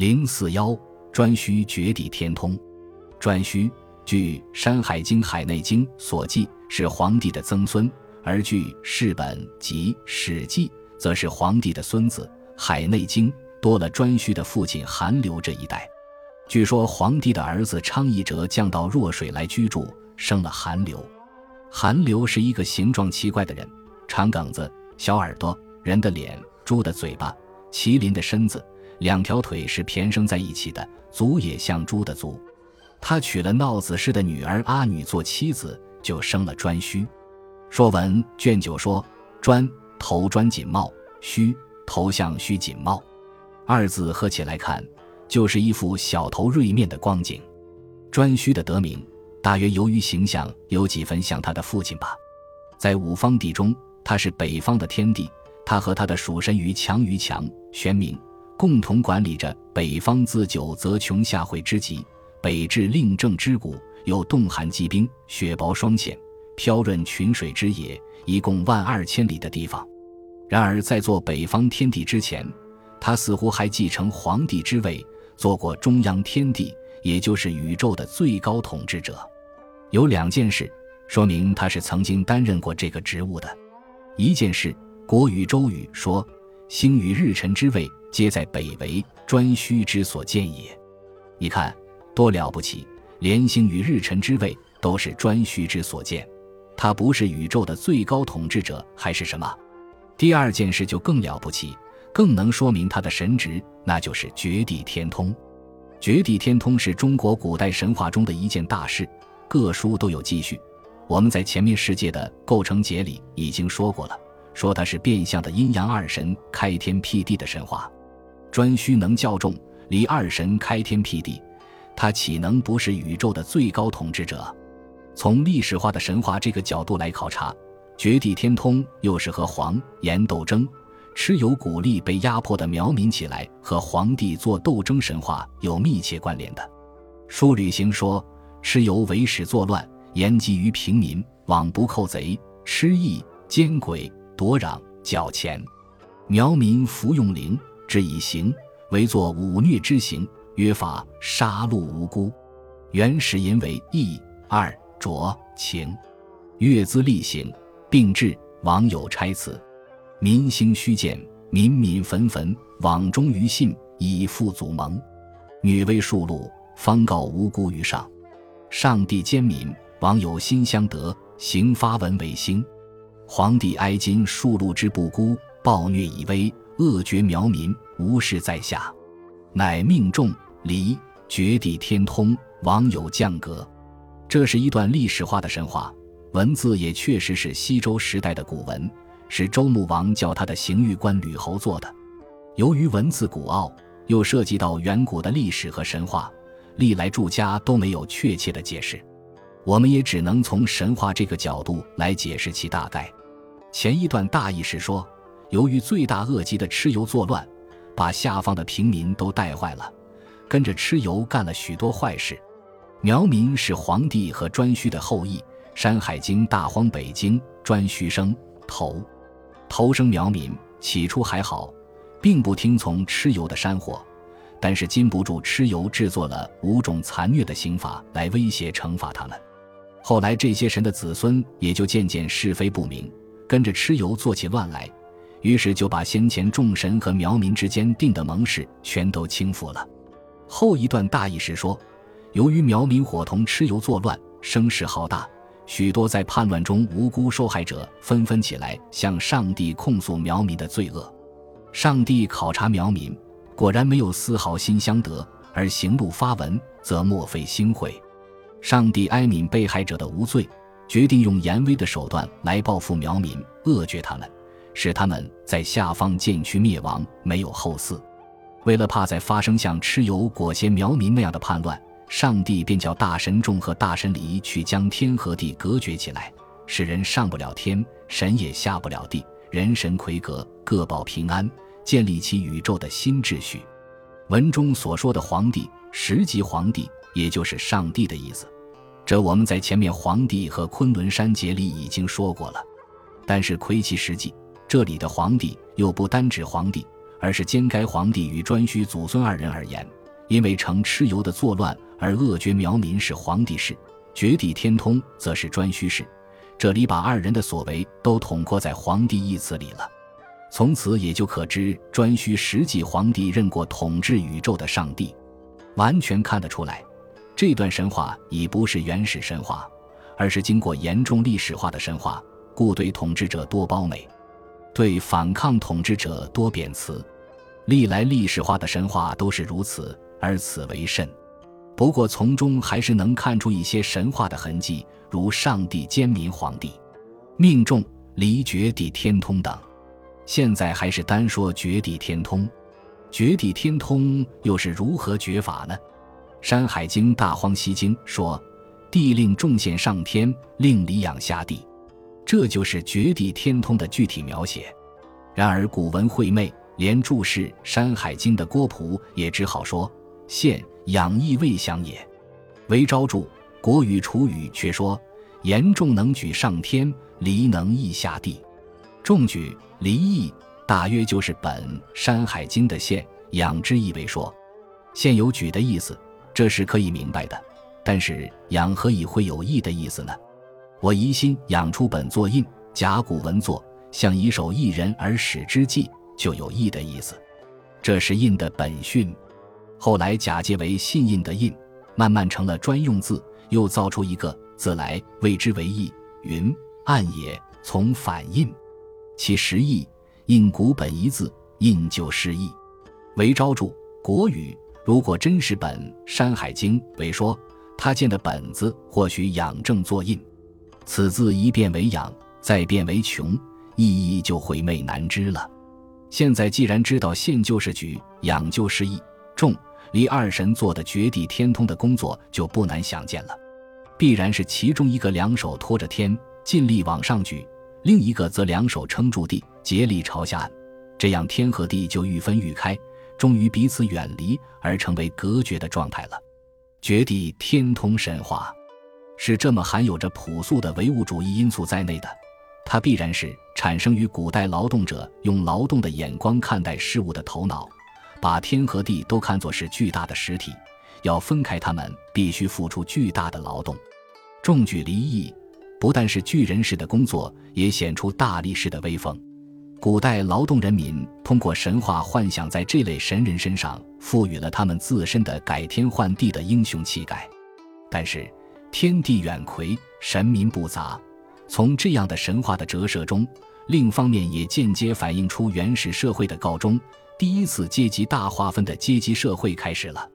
零四幺颛顼绝地天通。颛顼据《山海经·海内经》所记，是黄帝的曾孙；而据《世本》及《史记》，则是黄帝的孙子。《海内经》多了颛顼的父亲韩流这一代。据说黄帝的儿子昌邑哲降到弱水来居住，生了韩流。韩流是一个形状奇怪的人，长梗子、小耳朵，人的脸，猪的嘴巴，麒麟的身子，两条腿是偏生在一起的，足也像猪的足。他娶了闹子氏的女儿阿女做妻子，就生了颛顼。《说文》卷九说：“颛头颛锦帽，顼头像须锦帽。”二字合起来看。就是一副小头锐面的光景，颛顼的得名大约由于形象有几分像他的父亲吧。在五方帝中，他是北方的天帝，他和他的属神于强于强玄冥共同管理着北方，自九则穷下惠之极，北至令政之谷，有冻寒积冰、雪薄霜浅、飘润群水之野，一共万二千里的地方。然而，在做北方天帝之前，他似乎还继承皇帝之位。做过中央天地，也就是宇宙的最高统治者，有两件事说明他是曾经担任过这个职务的。一件事，《国语·周语》说：“星与日辰之位，皆在北为颛顼之所建也。”你看多了不起，连星与日辰之位都是颛顼之所建，他不是宇宙的最高统治者还是什么？第二件事就更了不起。更能说明他的神职，那就是绝地天通。绝地天通是中国古代神话中的一件大事，各书都有记叙。我们在前面世界的构成节里已经说过了，说他是变相的阴阳二神开天辟地的神话。颛顼能教众，离二神开天辟地，他岂能不是宇宙的最高统治者？从历史化的神话这个角度来考察，绝地天通又是和黄炎斗争。蚩尤鼓励被压迫的苗民起来和皇帝做斗争，神话有密切关联的。书旅行说，蚩尤为始作乱，言及于平民，罔不寇贼，吃役奸鬼，夺壤缴钱。苗民服用灵，之以刑，为作忤虐之刑，约法杀戮无辜。原始因为义二浊情，月资厉行，并至网友差辞。民兴虚见，民民愤愤，往忠于信，以复祖盟。女为庶禄，方告无辜于上。上帝兼民，网友心相得，行发文为兴。皇帝哀今数禄之不孤，暴虐以威，恶绝苗民，无事在下，乃命众离绝地天通，王有降格。这是一段历史化的神话，文字也确实是西周时代的古文。是周穆王叫他的刑狱官吕侯做的。由于文字古奥，又涉及到远古的历史和神话，历来著家都没有确切的解释，我们也只能从神话这个角度来解释其大概。前一段大意是说，由于罪大恶极的蚩尤作乱，把下方的平民都带坏了，跟着蚩尤干了许多坏事。苗民是黄帝和颛顼的后裔，《山海经·大荒北经》颛顼生头。头生苗民，起初还好，并不听从蚩尤的山火，但是禁不住蚩尤制作了五种残虐的刑法来威胁惩罚他们。后来这些神的子孙也就渐渐是非不明，跟着蚩尤做起乱来，于是就把先前众神和苗民之间定的盟誓全都轻覆了。后一段大意是说，由于苗民伙同蚩尤作乱，声势浩大。许多在叛乱中无辜受害者纷纷起来向上帝控诉苗民的罪恶。上帝考察苗民，果然没有丝毫心相得，而行路发文，则莫非心悔。上帝哀悯被害者的无罪，决定用严威的手段来报复苗民，扼绝他们，使他们在下方渐趋灭亡，没有后嗣。为了怕再发生像蚩尤裹挟苗民那样的叛乱。上帝便叫大神众和大神离去，将天和地隔绝起来，使人上不了天，神也下不了地，人神魁阁，各保平安，建立起宇宙的新秩序。文中所说的皇帝，实即皇帝，也就是上帝的意思。这我们在前面皇帝和昆仑山节里已经说过了。但是窥其实际，这里的皇帝又不单指皇帝，而是兼该皇帝与颛顼祖孙二人而言。因为成蚩尤的作乱而恶绝苗民是皇帝事，绝地天通则是颛顼事。这里把二人的所为都统括在“皇帝”一词里了。从此也就可知，颛顼实际皇帝任过统治宇宙的上帝，完全看得出来，这段神话已不是原始神话，而是经过严重历史化的神话，故对统治者多褒美，对反抗统治者多贬词。历来历史化的神话都是如此。而此为甚？不过从中还是能看出一些神话的痕迹，如上帝兼民皇帝、命中离绝地天通等。现在还是单说绝地天通，绝地天通又是如何绝法呢？《山海经·大荒西经》说：“地令众仙上天，令离养下地。”这就是绝地天通的具体描写。然而古文晦昧，连注释《山海经》的郭璞也只好说。现养亦未详也。韦昭著《国语·楚语》却说：“严重能举上天，离能易下地。”重举离易，大约就是本《山海经》的现养之意为说，现有举的意思，这是可以明白的。但是养何以会有义的意思呢？我疑心养出本作印，甲骨文作，像以手一人而使之计，就有义的意思。这是印的本训。后来假借为信印的印，慢慢成了专用字，又造出一个字来，谓之为义。云暗也，从反印，其实义印古本一字，印就失义。为昭著《国语》，如果真是本《山海经》为说，他见的本子或许养正作印，此字一变为养，再变为穷，意义就晦昧难知了。现在既然知道现就是举，养就是义，众。离二神做的绝地天通的工作就不难想见了，必然是其中一个两手托着天，尽力往上举；另一个则两手撑住地，竭力朝下。这样天和地就愈分愈开，终于彼此远离而成为隔绝的状态了。绝地天通神话是这么含有着朴素的唯物主义因素在内的，它必然是产生于古代劳动者用劳动的眼光看待事物的头脑。把天和地都看作是巨大的实体，要分开它们，必须付出巨大的劳动。重举离异，不但是巨人式的工作，也显出大力士的威风。古代劳动人民通过神话幻想，在这类神人身上赋予了他们自身的改天换地的英雄气概。但是天地远魁，神民不杂，从这样的神话的折射中，另一方面也间接反映出原始社会的告终。第一次阶级大划分的阶级社会开始了。